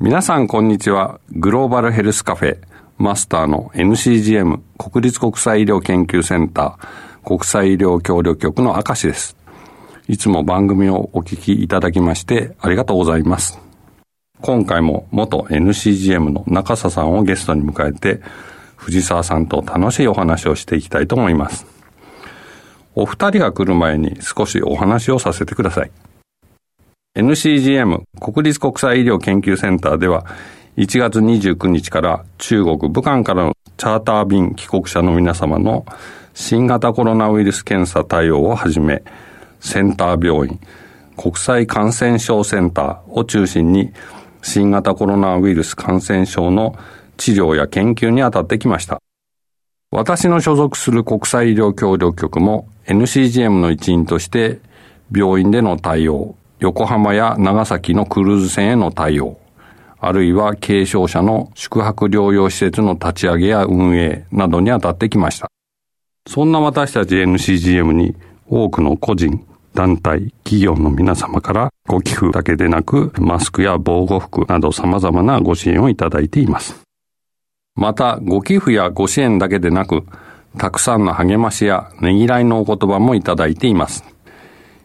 皆さんこんにちは。グローバルヘルスカフェマスターの NCGM 国立国際医療研究センター国際医療協力局の明石です。いつも番組をお聞きいただきましてありがとうございます。今回も元 NCGM の中佐さんをゲストに迎えて藤沢さんと楽しいお話をしていきたいと思います。お二人が来る前に少しお話をさせてください。NCGM 国立国際医療研究センターでは1月29日から中国武漢からのチャーター便帰国者の皆様の新型コロナウイルス検査対応をはじめセンター病院国際感染症センターを中心に新型コロナウイルス感染症の治療や研究に当たってきました。私の所属する国際医療協力局も NCGM の一員として病院での対応、横浜や長崎のクルーズ船への対応、あるいは軽症者の宿泊療養施設の立ち上げや運営などに当たってきました。そんな私たち NCGM に多くの個人、団体、企業の皆様からご寄付だけでなく、マスクや防護服など様々なご支援をいただいています。また、ご寄付やご支援だけでなく、たくさんの励ましやねぎらいのお言葉もいただいています。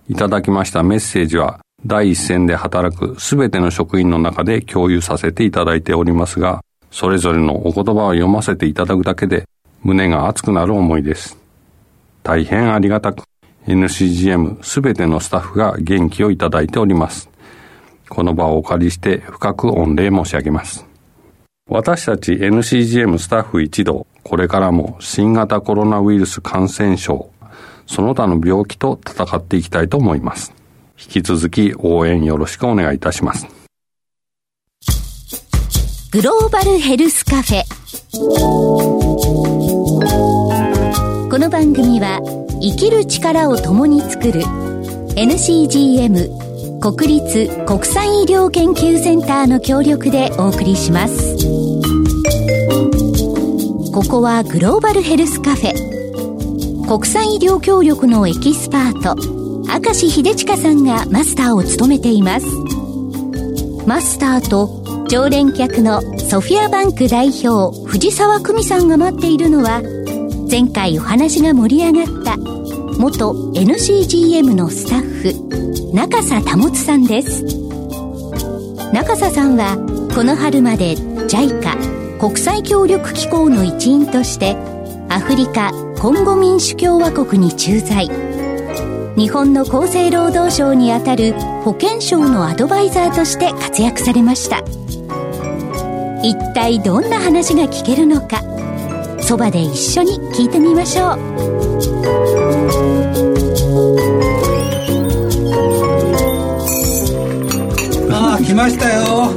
いただきましたメッセージは第一線で働くすべての職員の中で共有させていただいておりますが、それぞれのお言葉を読ませていただくだけで胸が熱くなる思いです。大変ありがたく NCGM すべてのスタッフが元気をいただいております。この場をお借りして深く御礼申し上げます。私たち NCGM スタッフ一同、これからも新型コロナウイルス感染症、その他の病気と戦っていきたいと思います。引き続き応援よろしくお願いいたします。グローバルヘルスカフェ。この番組は生きる力を共に作る NCGM 国立国際医療研究センターの協力でお送りします。ここはグローバルヘルスカフェ。国際医療協力のエキスパート明石秀親さんがマスターを務めています。マスターと常連客のソフィアバンク代表藤沢久美さんが待っているのは前回お話が盛り上がった元 NCGM のスタッフ中佐保さんです。中佐さんはこの春まで JICA 国際協力機構の一員としてアフリカコンゴ民主共和国に駐在。日本の厚生労働省にあたる保健省のアドバイザーとして活躍されました。一体どんな話が聞けるのかそばで一緒に聞いてみましょう。ああ来ましたよ。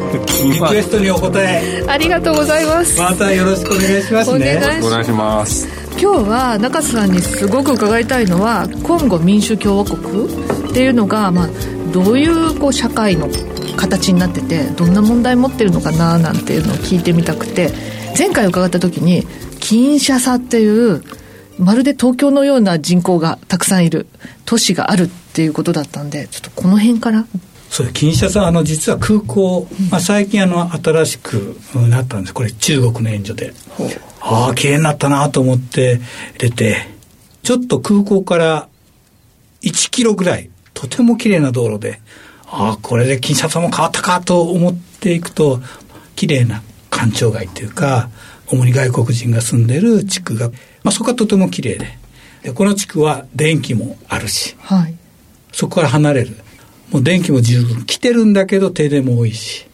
リクエストにお答え。ありがとうございます。またよろしくお願いしますね。お願いします今日は中瀬さんにすごく伺いたいのはコンゴ民主共和国っていうのが、まあ、どういうこう社会の形になっててどんな問題持ってるのかななんていうのを聞いてみたくて前回伺った時にキンシャサっていうまるで東京のような人口がたくさんいる都市があるっていうことだったんでちょっとこの辺から。そうキンシャサあの実は空港、まあ、最近あの新しくなったんです。これ中国の援助でああ、綺麗になったなと思って出て、ちょっと空港から1キロぐらい、とても綺麗な道路で、ああ、これで金シャツも変わったかと思っていくと、綺麗な官庁街っていうか、主に外国人が住んでる地区が、まあそこはとても綺麗で。で、この地区は電気もあるし、はい、そこから離れる。もう電気も十分来てるんだけど停電も多いし、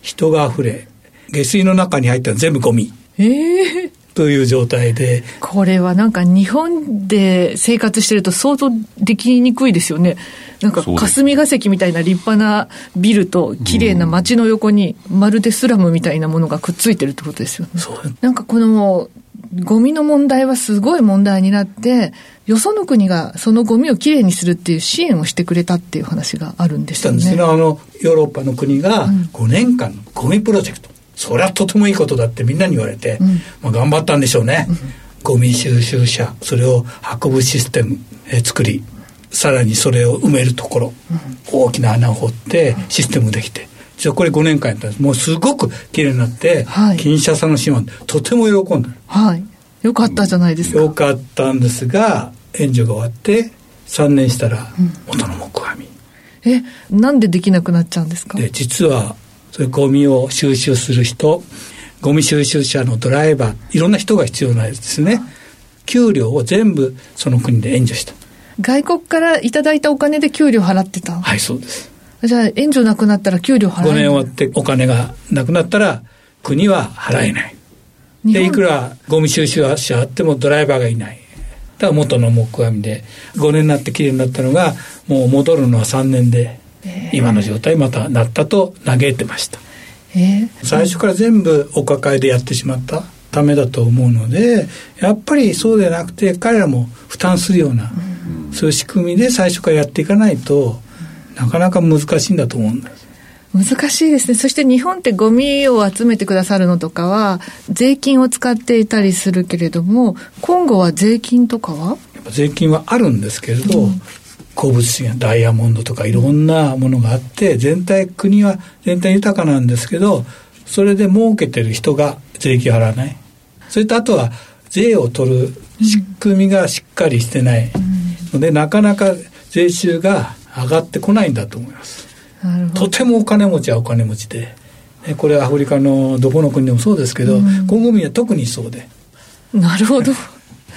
人が溢れ、下水の中に入ったら全部ゴミ。ええー、という状態で。これはなんか日本で生活してると想像できにくいですよね。なんか霞が関みたいな立派なビルと綺麗な街の横にまるでスラムみたいなものがくっついてるってことですよね。なんかこのゴミの問題はすごい問題になって、よその国がそのゴミをきれいにするっていう支援をしてくれたっていう話があるんですよね。あのヨーロッパの国が5年間のゴミプロジェクト、それはとてもいいことだってみんなに言われて、うん、まあ、頑張ったんでしょうね、うん、ゴミ収集車それを運ぶシステム、え作りさらにそれを埋めるところ、うん、大きな穴を掘ってシステムできて。じゃあこれ5年間やったんです。もうすごく綺麗になって、はい、金シャサの島とても喜んだ。はい。よかったじゃないですか。よかったんですが、援助が終わって、3年したら元の木阿弥、うん、えなんでできなくなっちゃうんですか？で実はそういうゴミを収集する人ゴミ収集車のドライバーいろんな人が必要なんですね。給料を全部その国で援助した。外国からいただいたお金で給料払ってた？はいそうです。じゃあ援助なくなったら給料払えない？5年終わってお金がなくなったら国は払えない、でいくらゴミ収集車あってもドライバーがいない。だから元の木阿弥で5年になってきれいになったのがもう戻るのは3年で今の状態またなったと嘆いてました、えー、最初から全部お抱えでやってしまったためだと思うのでやっぱりそうでなくて彼らも負担するような、うん、そういう仕組みで最初からやっていかないとなかなか難しいんだと思うんです難しいですね。そして日本ってゴミを集めてくださるのとかは、税金を使っていたりするけれども、今後は税金とかは？税金はあるんですけれど、うん、鉱物資源、ダイヤモンドとかいろんなものがあって、全体、国は全体豊かなんですけど、それで儲けてる人が税金を払わない。それとあとは、税を取る仕組みがしっかりしてないので、うん、なかなか税収が上がってこないんだと思います。とてもお金持ちはお金持ちで、これはアフリカのどこの国でもそうですけど、うん、コンゴ民は特にそうで。なるほど。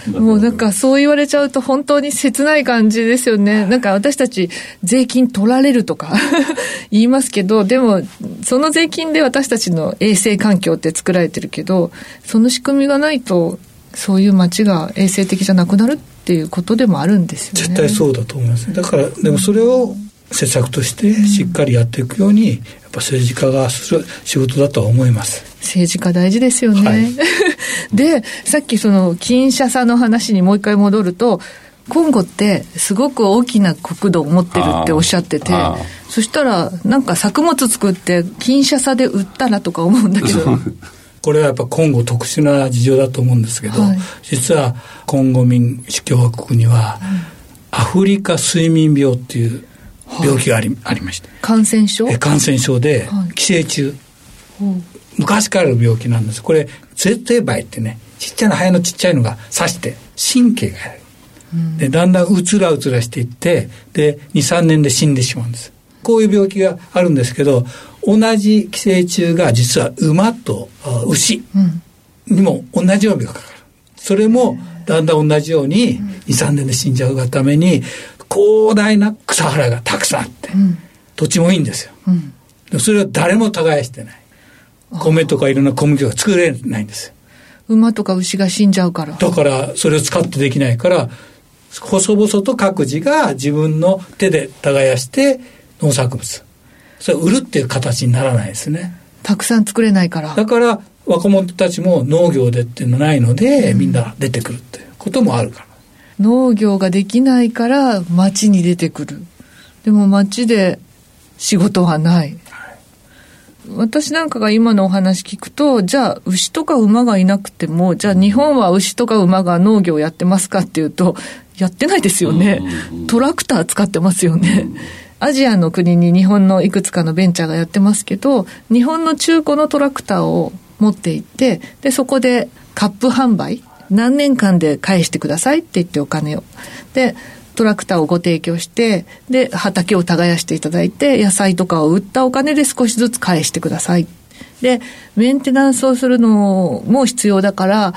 もうなんかそう言われちゃうと本当に切ない感じですよね。なんか私たち税金取られるとか 言いますけど、でもその税金で私たちの衛生環境って作られてるけど、その仕組みがないとそういう街が衛生的じゃなくなるっていうことでもあるんですよね。絶対そうだと思います。だからでもそれを施策としてしっかりやっていくように、やっぱ政治家がする仕事だとは思います。政治家大事ですよね。はい、で、さっきその金社さの話にもう一回戻ると、コンゴってすごく大きな国土を持ってるっておっしゃってて、そしたらなんか作物作って金社差で売ったらとか思うんだけど。これはやっぱ今後特殊な事情だと思うんですけど、はい、実はコンゴ民主共和国には、アフリカ睡眠病っていう病気があり,、ありまして。感染症？感染症で、寄生虫、昔からある病気なんです。これ絶対梅ってねちっちゃな肺のちっちゃいのが刺して神経がやる、うん、でだんだんうつらうつらしていってで23年で死んでしまうんです。こういう病気があるんですけど同じ寄生虫が実は馬と牛にも同じような病気がかかる。それもだんだん同じように23年で死んじゃうがために広大な草原がたくさんあって、うん、土地もいいんですよ、うん、それは誰も耕してない。米とかいろんな小麦が作れないんです馬とか牛が死んじゃうから。だからそれを使ってできないから細々と各自が自分の手で耕して農作物。それを売るっていう形にならないですね。たくさん作れないから。だから若者たちも農業でっていうのないので、うん、みんな出てくるっていうこともあるから農業ができないから町に出てくる。でも町で仕事はない。私なんかが今のお話聞くと、じゃあ牛とか馬がいなくても、じゃあ日本は牛とか馬が農業やってますかっていうと、やってないですよね。トラクター使ってますよね。アジアの国に日本のいくつかのベンチャーがやってますけど、日本の中古のトラクターを持っていって、で、そこでカップ販売何年間で返してくださいって言ってお金を。で、トラクターをご提供して、で、畑を耕していただいて、野菜とかを売ったお金で少しずつ返してください。で、メンテナンスをするのも必要だから、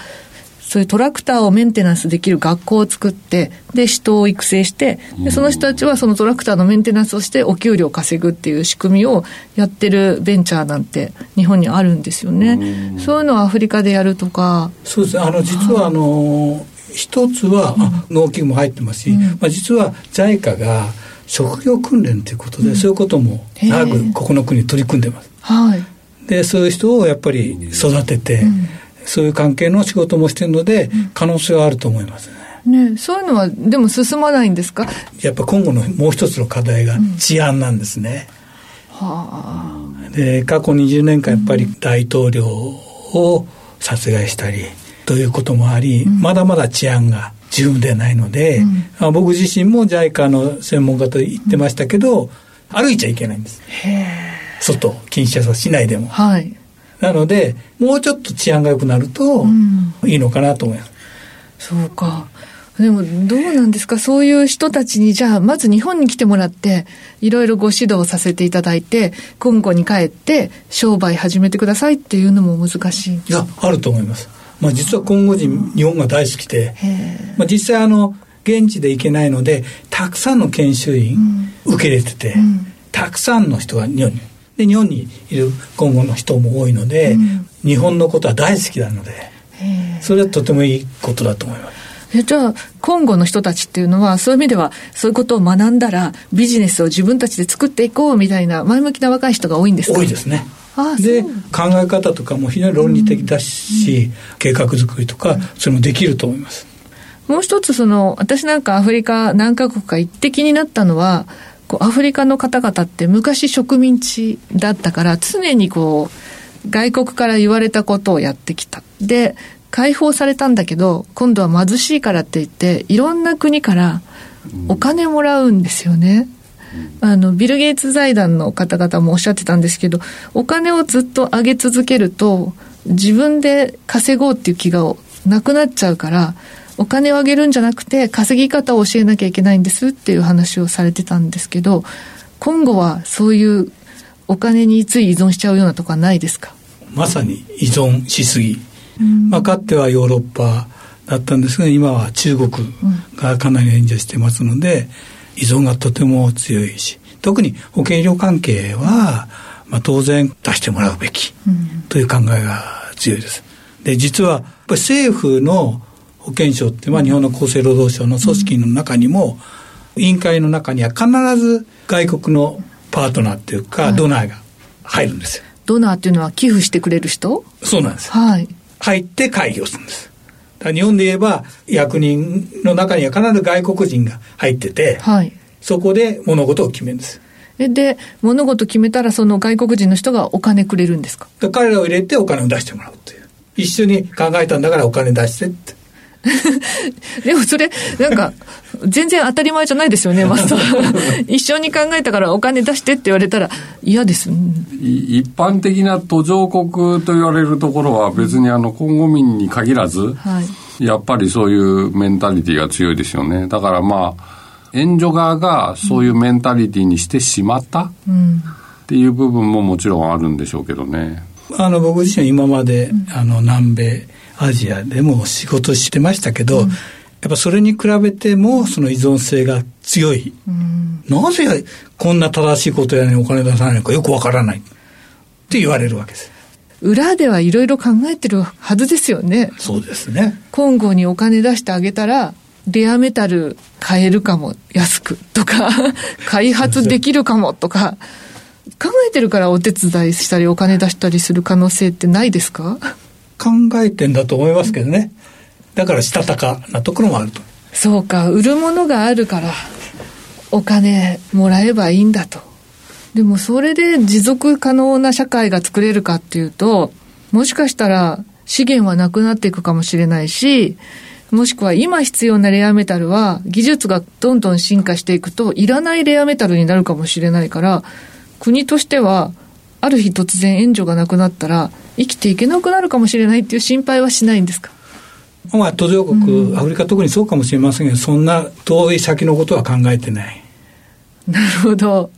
そういうトラクターをメンテナンスできる学校を作って、で、人を育成して、で、その人たちはそのトラクターのメンテナンスをしてお給料を稼ぐっていう仕組みをやってるベンチャーなんて日本にあるんですよね。そういうのをアフリカでやるとか。そうですね。あの、実はあの、一つは、うん、農機具も入ってますし、うん、まあ、実は JICA が職業訓練ということで、うん、そういうことも長くここの国取り組んでます。はい。で、そういう人をやっぱり育てて、そういう関係の仕事もしてるので、可能性はあると思いますね。ね、そういうのはでも進まないんですか？やっぱ今後のもう一つの課題が治安なんですね。うん、はあ、で過去20年間やっぱり大統領を殺害したりということもあり、うん、まだまだ治安が十分ではないので、うん、僕自身も JICA の専門家と言ってましたけど、歩いちゃいけないんです。外、キンシャサ市内でも。はい。なので、もうちょっと治安が良くなると、いいのかなと思います。そうか。でもどうなんですか？そういう人たちにじゃあまず日本に来てもらっていろいろご指導させていただいて今後に帰って商売始めてくださいっていうのも難しいいやあると思います、まあ、実は今後人日本が大好きで、まあ、実際あの現地で行けないのでたくさんの研修員受け入れてて、うん、たくさんの人が日本にで日本にいる今後の人も多いので、うん、日本のことは大好きなのでそれはとてもいいことだと思います。えじゃあ、今後の人たちっていうのは、そういう意味では、そういうことを学んだら、ビジネスを自分たちで作っていこうみたいな、前向きな若い人が多いんですか？多いですね。ああで考え方とかも非常に論理的だし、うん、計画作りとか、それもできると思います。もう一つその私なんかアフリカ何カ国か行って気になったのはこうアフリカの方々って昔植民地だったから常にこう外国から言われたことをやってきた。で解放されたんだけど、今度は貧しいからって言って、いろんな国からお金もらうんですよね。あの、ビル・ゲイツ財団の方々もおっしゃってたんですけど、お金をずっと上げ続けると、自分で稼ごうっていう気がなくなっちゃうから、お金を上げるんじゃなくて、稼ぎ方を教えなきゃいけないんですっていう話をされてたんですけど、今後はそういうお金につい依存しちゃうようなとこはないですか？まさに依存しすぎ。まあ、かつてはヨーロッパだったんですが今は中国がかなり援助してますので依存がとても強いし特に保険医療関係は、まあ、当然出してもらうべきという考えが強いです。で実はやっぱり政府の保険証って、まあ、日本の厚生労働省の組織の中にも、委員会の中には必ず外国のパートナーっていうか、ドナーが入るんですよ。ドナーっていうのは寄付してくれる人？そうなんです。はい。入って会議をするんです。日本で言えば役人の中には必ず外国人が入ってて、はい、そこで物事を決めるんです。で、物事決めたらその外国人の人がお金くれるんですか？彼らを入れてお金を出してもらうという。一緒に考えたんだからお金出してって。でもそれ、なんか、全然当たり前じゃないですよね、マスター。一緒に考えたからお金出してって言われたら嫌です。一般的な途上国と言われるところは別にあの、今後民に限らず、はい、やっぱりそういうメンタリティが強いですよね。だからまあ、援助側がそういうメンタリティにしてしまったっていう部分ももちろんあるんでしょうけどね。あの僕自身今まで、あの南米アジアでも仕事してましたけど、うん、やっぱそれに比べてもその依存性が強い、うん、なぜこんな正しいことやのにお金出さないのかよくわからない。って言われるわけです。裏ではいろいろ考えてるはずですよね。そうですね。今後にお金出してあげたらレアメタル買えるかも安くとか 開発できるかもとか。考えてるからお手伝いしたりお金出したりする可能性ってないですか？考えてんだと思いますけどね。だからしたたかなところもあると。そうか、売るものがあるから、お金もらえばいいんだと。でもそれで持続可能な社会が作れるかっていうと、もしかしたら資源はなくなっていくかもしれないし、もしくは今必要なレアメタルは技術がどんどん進化していくといらないレアメタルになるかもしれないから、国としてはある日突然援助がなくなったら生きていけなくなるかもしれないっていう心配はしないんですか？まあ、途上国、うん、アフリカ特にそうかもしれませんけど、そんな遠い先のことは考えてない。なるほど。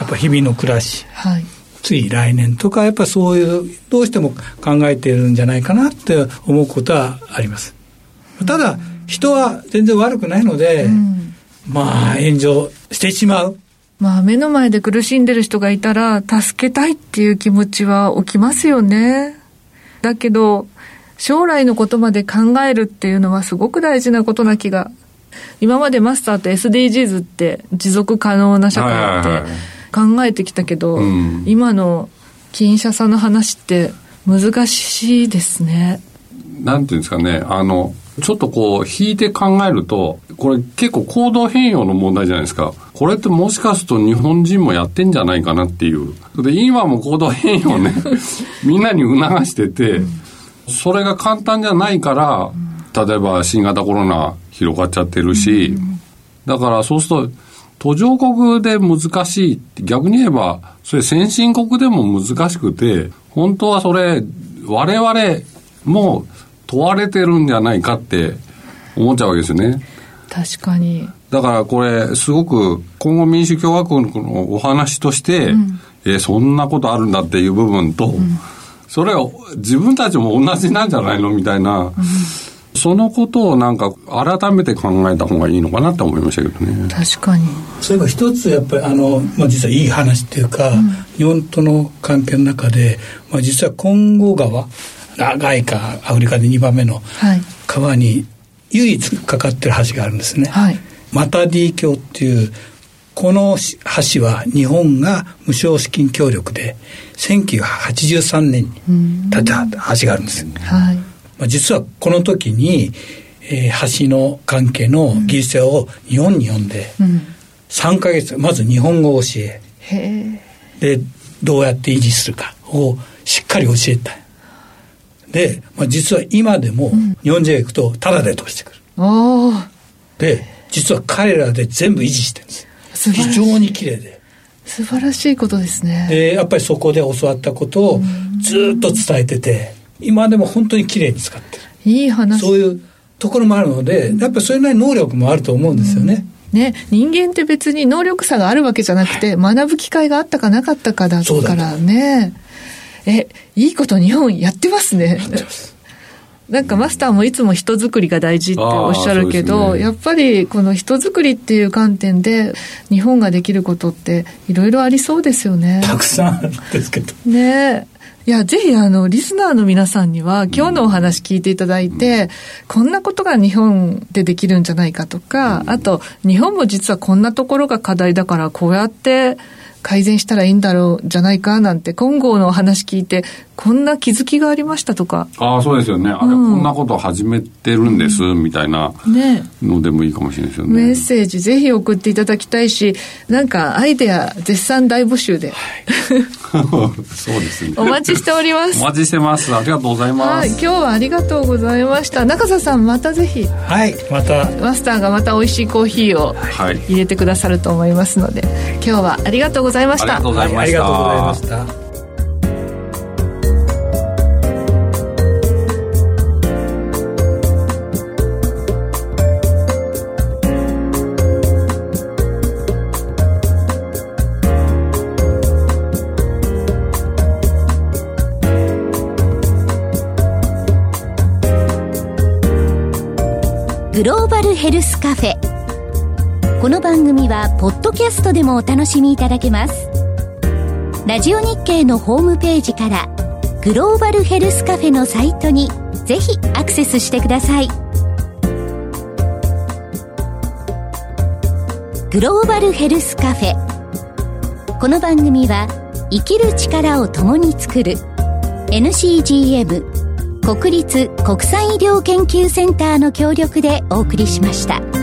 やっぱ日々の暮らし、はい、つい来年とか、やっぱそういう、どうしても考えてるんじゃないかなって思うことはあります。ただ、人は全然悪くないので、うん、まあ、炎上してしまう。まあ目の前で苦しんでる人がいたら助けたいっていう気持ちは起きますよね。だけど将来のことまで考えるっていうのはすごく大事なことな気が。今までマスターと SDGs って持続可能な社会って考えてきたけど、今の金社さんの話って難しいですね。なんていうんですかね、あの、ちょっとこう、引いて考えると、これ結構行動変容の問題じゃないですか。これってもしかすると日本人もやってんじゃないかなっていう。で、今も行動変容ね、みんなに促してて、それが簡単じゃないから、例えば新型コロナ広がっちゃってるし、だからそうすると、途上国で難しい逆に言えば、それ先進国でも難しくて、本当はそれ、我々も問われてるんじゃないかって思っちゃうわけですよね。確かに。だからこれ、すごく今後民主共和国のお話として、うん、えそんなことあるんだっていう部分と、うん、それを自分たちも同じなんじゃないのみたいな、うん、そのことをなんか改めて考えた方がいいのかなと思いましたけどね。確かに。それが一つやっぱりあの、まあ、実はいい話っていうか、日本との関係の中で、まあ、実は今後川、長いかアフリカで2番目の川に唯一かかってる橋があるんですね。はい、マタディ橋っていうこの橋は日本が無償資金協力で1983年に建てた橋があるんです。はい、まあ、実はこの時に、えー、橋の関係の技術者を日本に呼んで、3か月まず日本語を教え、でどうやって維持するかをしっかり教えた。で、まあ、実は今でも日本人が行くとタダで通してくる。うん、で、実は彼らで全部維持してるんです。非常に綺麗で。素晴らしいことですね。で、やっぱりそこで教わったことをずっと伝えてて、今でも本当に綺麗に使ってる。いい話。そういうところもあるので、やっぱりそれなりに能力もあると思うんですよね。ね、人間って別に能力差があるわけじゃなくて、学ぶ機会があったかなかったかだからね。え、いいこと日本やってますね。なんかマスターもいつも人づくりが大事っておっしゃるけど、ね、やっぱりこの人づくりっていう観点で日本ができることっていろいろありそうですよね。たくさんですけど。ねいや、ぜひ、あの、リスナーの皆さんには、今日のお話聞いていただいて、うん、こんなことが日本でできるんじゃないかとか、うん、あと、日本も実はこんなところが課題だから、こうやって、改善したらいいんだろうじゃないかなんて今後のお話聞いてこんな気づきがありましたとか。ああそうですよね、あれこんなこと始めてるんです、みたいなのでもいいかもしれないですよね。メッセージぜひ送っていただきたいしなんかアイデア絶賛大募集で、はい、そうですね。お待ちしております。お待ちしてます。ありがとうございます、はい、今日はありがとうございました。中澤さんまたぜひ。はいまた。マスターがまた美味しいコーヒーを入れてくださると思いますので今日はありがとうございました。ありがとうございました、ありがとうございましたグローバルヘルスカフェ。この番組はポッドキャストでもお楽しみいただけます。ラジオ日経のホームページからグローバルヘルスカフェのサイトにぜひアクセスしてください。グローバルヘルスカフェ。この番組は生きる力を共に作る NCGM 国立国際医療研究センターの協力でお送りしました。